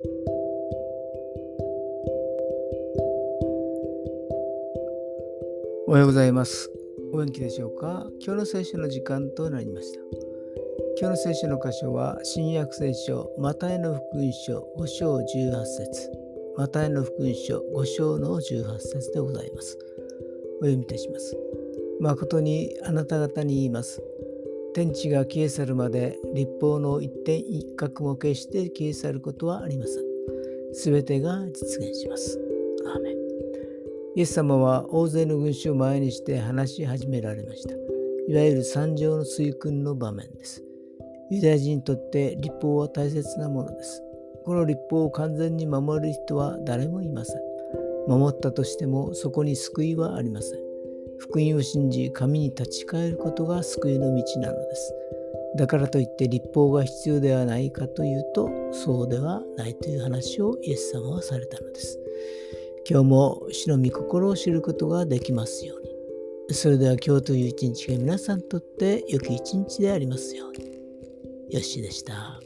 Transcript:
おはようございます。お元気でしょうか？今日の聖書の時間となりました。今日の聖書の箇所は、新約聖書、マタイの福音書5章18節マタイの福音書5章の18節でございます。お読みいたします。誠にあなた方に言います。天地が消え去るまで立法の一点一角も決して消え去ることはありません。すべてが実現します。アーメンイエス様は大勢の群衆を前にして話し始められました。いわゆる三条の水訓の場面です。ユダヤ人にとって立法は大切なものです。この立法を完全に守る人は誰もいません。守ったとしてもそこに救いはありません。福音を信じ神に立ち返ることが救いの道なのです。だからといって立法が必要ではないかというとそうではないという話をイエス様はされたのです。今日も主の御心を知ることができますように。それでは今日という一日が皆さんにとって良き一日でありますように。よしでした。